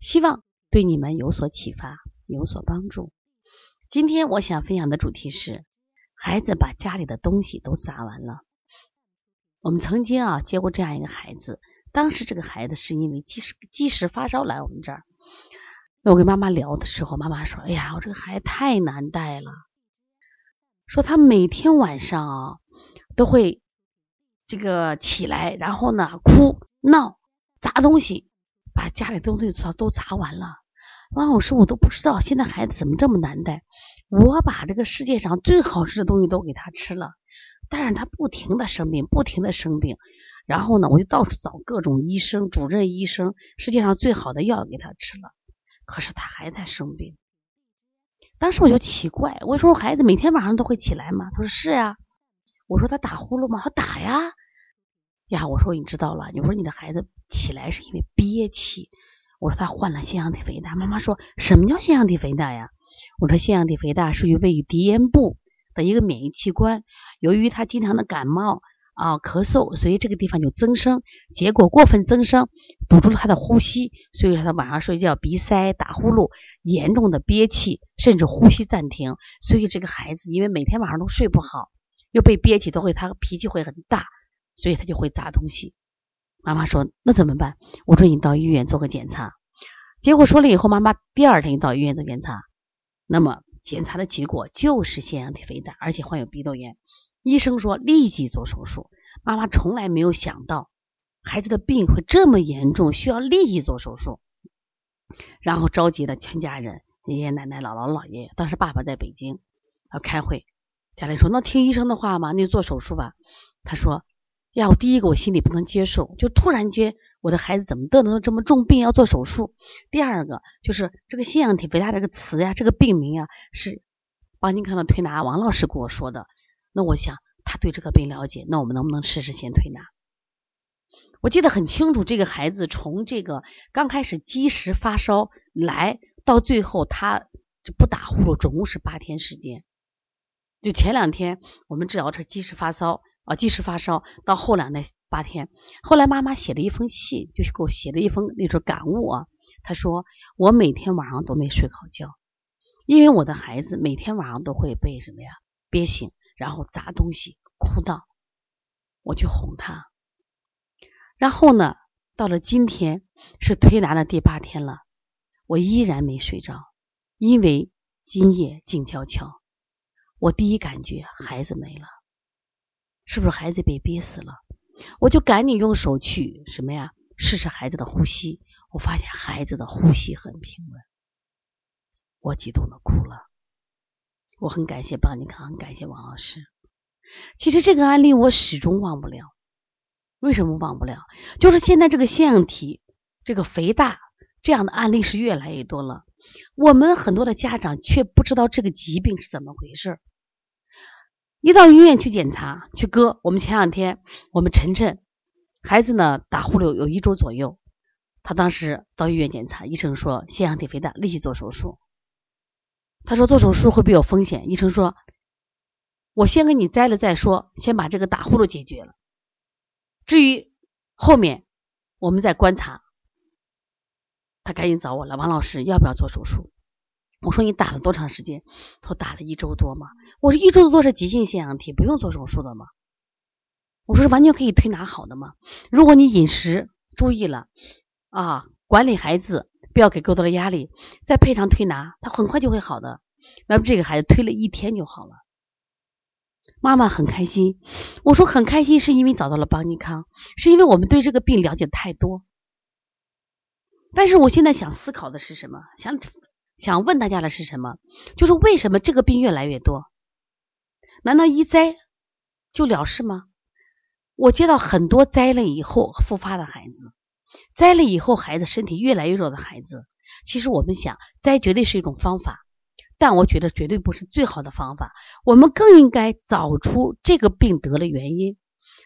希望对你们有所启发，有所帮助。今天我想分享的主题是：孩子把家里的东西都砸完了。我们曾经啊接过这样一个孩子，当时这个孩子是因为即时即时发烧来我们这儿。那我跟妈妈聊的时候，妈妈说：“哎呀，我这个孩子太难带了，说他每天晚上啊都会这个起来，然后呢哭闹砸东西。”把家里东西都都砸完了，王老师，我都不知道现在孩子怎么这么难带。我把这个世界上最好吃的东西都给他吃了，但是他不停的生病，不停的生病。然后呢，我就到处找各种医生、主任医生，世界上最好的药给他吃了，可是他还在生病。当时我就奇怪，我说孩子每天晚上都会起来吗？他说是呀。我说他打呼噜吗？他打呀。呀，我说你知道了，你说你的孩子起来是因为憋气。我说他患了腺样体肥大。妈妈说什么叫腺样体肥大呀？我说腺样体肥大属于位于鼻咽部的一个免疫器官，由于他经常的感冒啊咳嗽，所以这个地方就增生，结果过分增生堵住了他的呼吸，所以说他晚上睡觉鼻塞、打呼噜，严重的憋气，甚至呼吸暂停。所以这个孩子因为每天晚上都睡不好，又被憋气，都会他脾气会很大。所以他就会砸东西。妈妈说：“那怎么办？”我说：“你到医院做个检查。”结果说了以后，妈妈第二天就到医院做检查。那么检查的结果就是腺样体肥大，而且患有鼻窦炎。医生说立即做手术。妈妈从来没有想到孩子的病会这么严重，需要立即做手术。然后召集了全家人，爷爷奶奶、姥姥姥爷。当时爸爸在北京要开会，家里说：“那听医生的话嘛，那就做手术吧。”他说。呀，我第一个我心里不能接受，就突然间我的孩子怎么得了这么重病要做手术？第二个就是这个腺样体肥大这个词呀，这个病名啊是邦尼康的推拿王老师跟我说的。那我想他对这个病了解，那我们能不能试试先推拿？我记得很清楚，这个孩子从这个刚开始积食发烧来到最后他不打呼噜，总共是八天时间。就前两天我们治疗是积食发烧。啊，即使发烧，到后来那八天，后来妈妈写了一封信，就是给我写了一封那种感悟啊。她说我每天晚上都没睡好觉，因为我的孩子每天晚上都会被什么呀憋醒，然后砸东西、哭闹，我去哄他。然后呢，到了今天是推拿的第八天了，我依然没睡着，因为今夜静悄悄，我第一感觉孩子没了。是不是孩子被憋死了？我就赶紧用手去什么呀？试试孩子的呼吸。我发现孩子的呼吸很平稳，我激动的哭了。我很感谢邦尼康，感谢王老师。其实这个案例我始终忘不了。为什么忘不了？就是现在这个腺样体这个肥大这样的案例是越来越多了，我们很多的家长却不知道这个疾病是怎么回事。一到医院去检查去割，我们前两天我们晨晨孩子呢打呼噜有一周左右，他当时到医院检查，医生说腺样体肥大，立即做手术。他说做手术会不会有风险？医生说，我先给你摘了再说，先把这个打呼噜解决了。至于后面我们再观察。他赶紧找我了，王老师要不要做手术？我说你打了多长时间？他说打了一周多嘛。我说一周多是急性腺样体，不用做手术的嘛。我说是完全可以推拿好的嘛。如果你饮食注意了啊，管理孩子，不要给过多的压力，再配上推拿，他很快就会好的。那么这个孩子推了一天就好了，妈妈很开心。我说很开心是因为找到了邦尼康，是因为我们对这个病了解太多。但是我现在想思考的是什么？想。想问大家的是什么？就是为什么这个病越来越多？难道一摘就了事吗？我接到很多摘了以后复发的孩子，摘了以后孩子身体越来越弱的孩子，其实我们想栽绝对是一种方法，但我觉得绝对不是最好的方法。我们更应该找出这个病得了原因，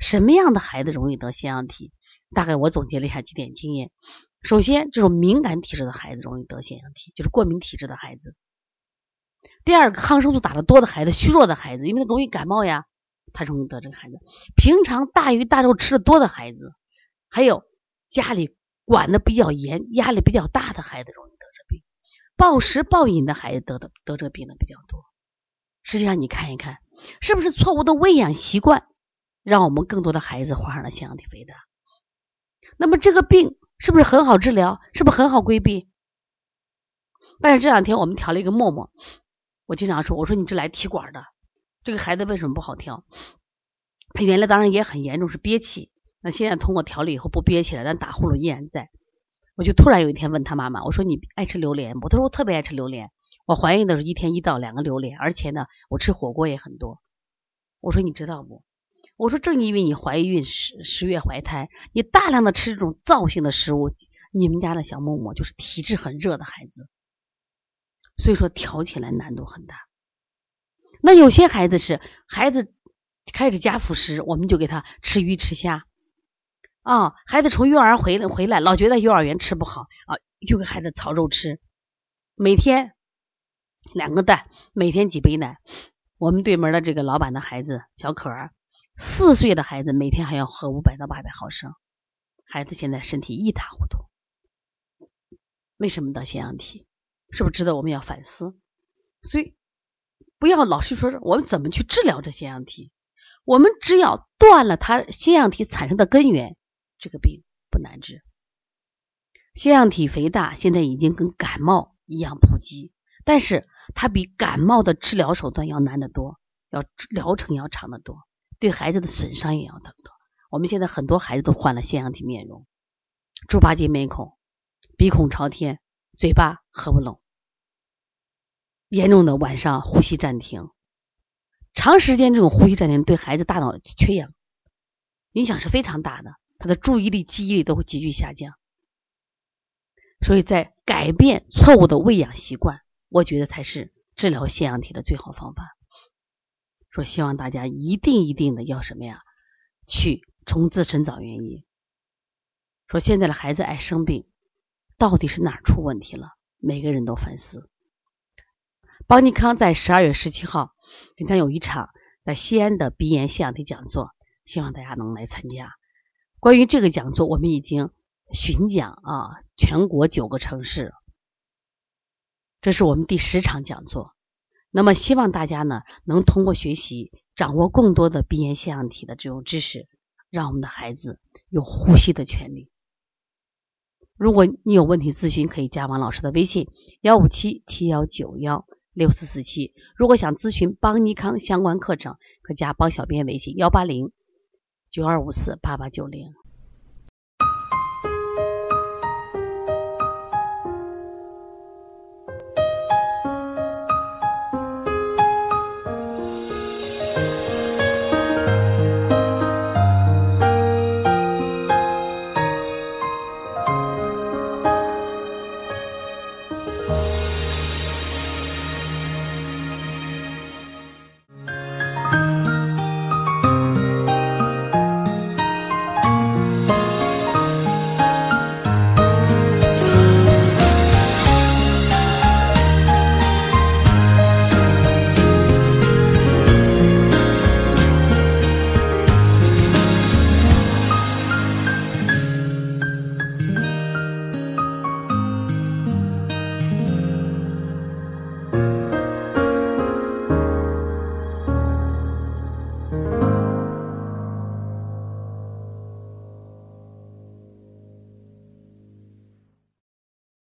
什么样的孩子容易得腺样体？大概我总结了一下几点经验。首先，这种敏感体质的孩子容易得腺样体，就是过敏体质的孩子。第二个，抗生素打的多的孩子，虚弱的孩子，因为他容易感冒呀，他容易得这个孩子。平常大鱼大肉吃的多的孩子，还有家里管的比较严、压力比较大的孩子，容易得这病。暴食暴饮的孩子得的得这个病的比较多。实际上，你看一看，是不是错误的喂养习惯，让我们更多的孩子患上了腺样体肥大？那么这个病是不是很好治疗？是不是很好规避？但是这两天我们调了一个沫沫。我经常说，我说你这来提管的，这个孩子为什么不好调？他原来当然也很严重，是憋气。那现在通过调理以后不憋气了，但打呼噜依然在。我就突然有一天问他妈妈，我说你爱吃榴莲不？他说我特别爱吃榴莲。我怀孕的时候一天一到两个榴莲，而且呢，我吃火锅也很多。我说你知道不？我说正因为你怀孕十十月怀胎，你大量的吃这种燥性的食物，你们家的小默默就是体质很热的孩子。所以说调起来难度很大。那有些孩子是孩子开始加辅食，我们就给他吃鱼吃虾。啊，孩子从幼儿园回来回来，老觉得幼儿园吃不好啊，就给孩子炒肉吃。每天两个蛋，每天几杯奶。我们对门的这个老板的孩子小可儿，四岁的孩子每天还要喝五百到八百毫升。孩子现在身体一塌糊涂，为什么得腺样体？是不是值得我们要反思？所以不要老是说我们怎么去治疗这腺样体，我们只要断了它腺样体产生的根源，这个病不难治。腺样体肥大现在已经跟感冒一样普及，但是它比感冒的治疗手段要难得多，要疗程要长得多，对孩子的损伤也要很多。我们现在很多孩子都患了腺样体面容，猪八戒面孔，鼻孔朝天。嘴巴合不拢，严重的晚上呼吸暂停，长时间这种呼吸暂停对孩子大脑缺氧影响是非常大的，他的注意力、记忆力都会急剧下降。所以在改变错误的喂养习惯，我觉得才是治疗腺样体的最好方法。说希望大家一定一定的要什么呀？去从自身找原因。说现在的孩子爱生病。到底是哪出问题了？每个人都反思。邦尼康在十二月十七号你看有一场在西安的鼻炎腺样体讲座，希望大家能来参加。关于这个讲座，我们已经巡讲啊全国九个城市，这是我们第十场讲座。那么希望大家呢能通过学习，掌握更多的鼻炎腺样体的这种知识，让我们的孩子有呼吸的权利。如果你有问题咨询，可以加王老师的微信幺五七七幺九幺六四四七。如果想咨询邦尼康相关课程，可加帮小编微信幺八零九二五四八八九零。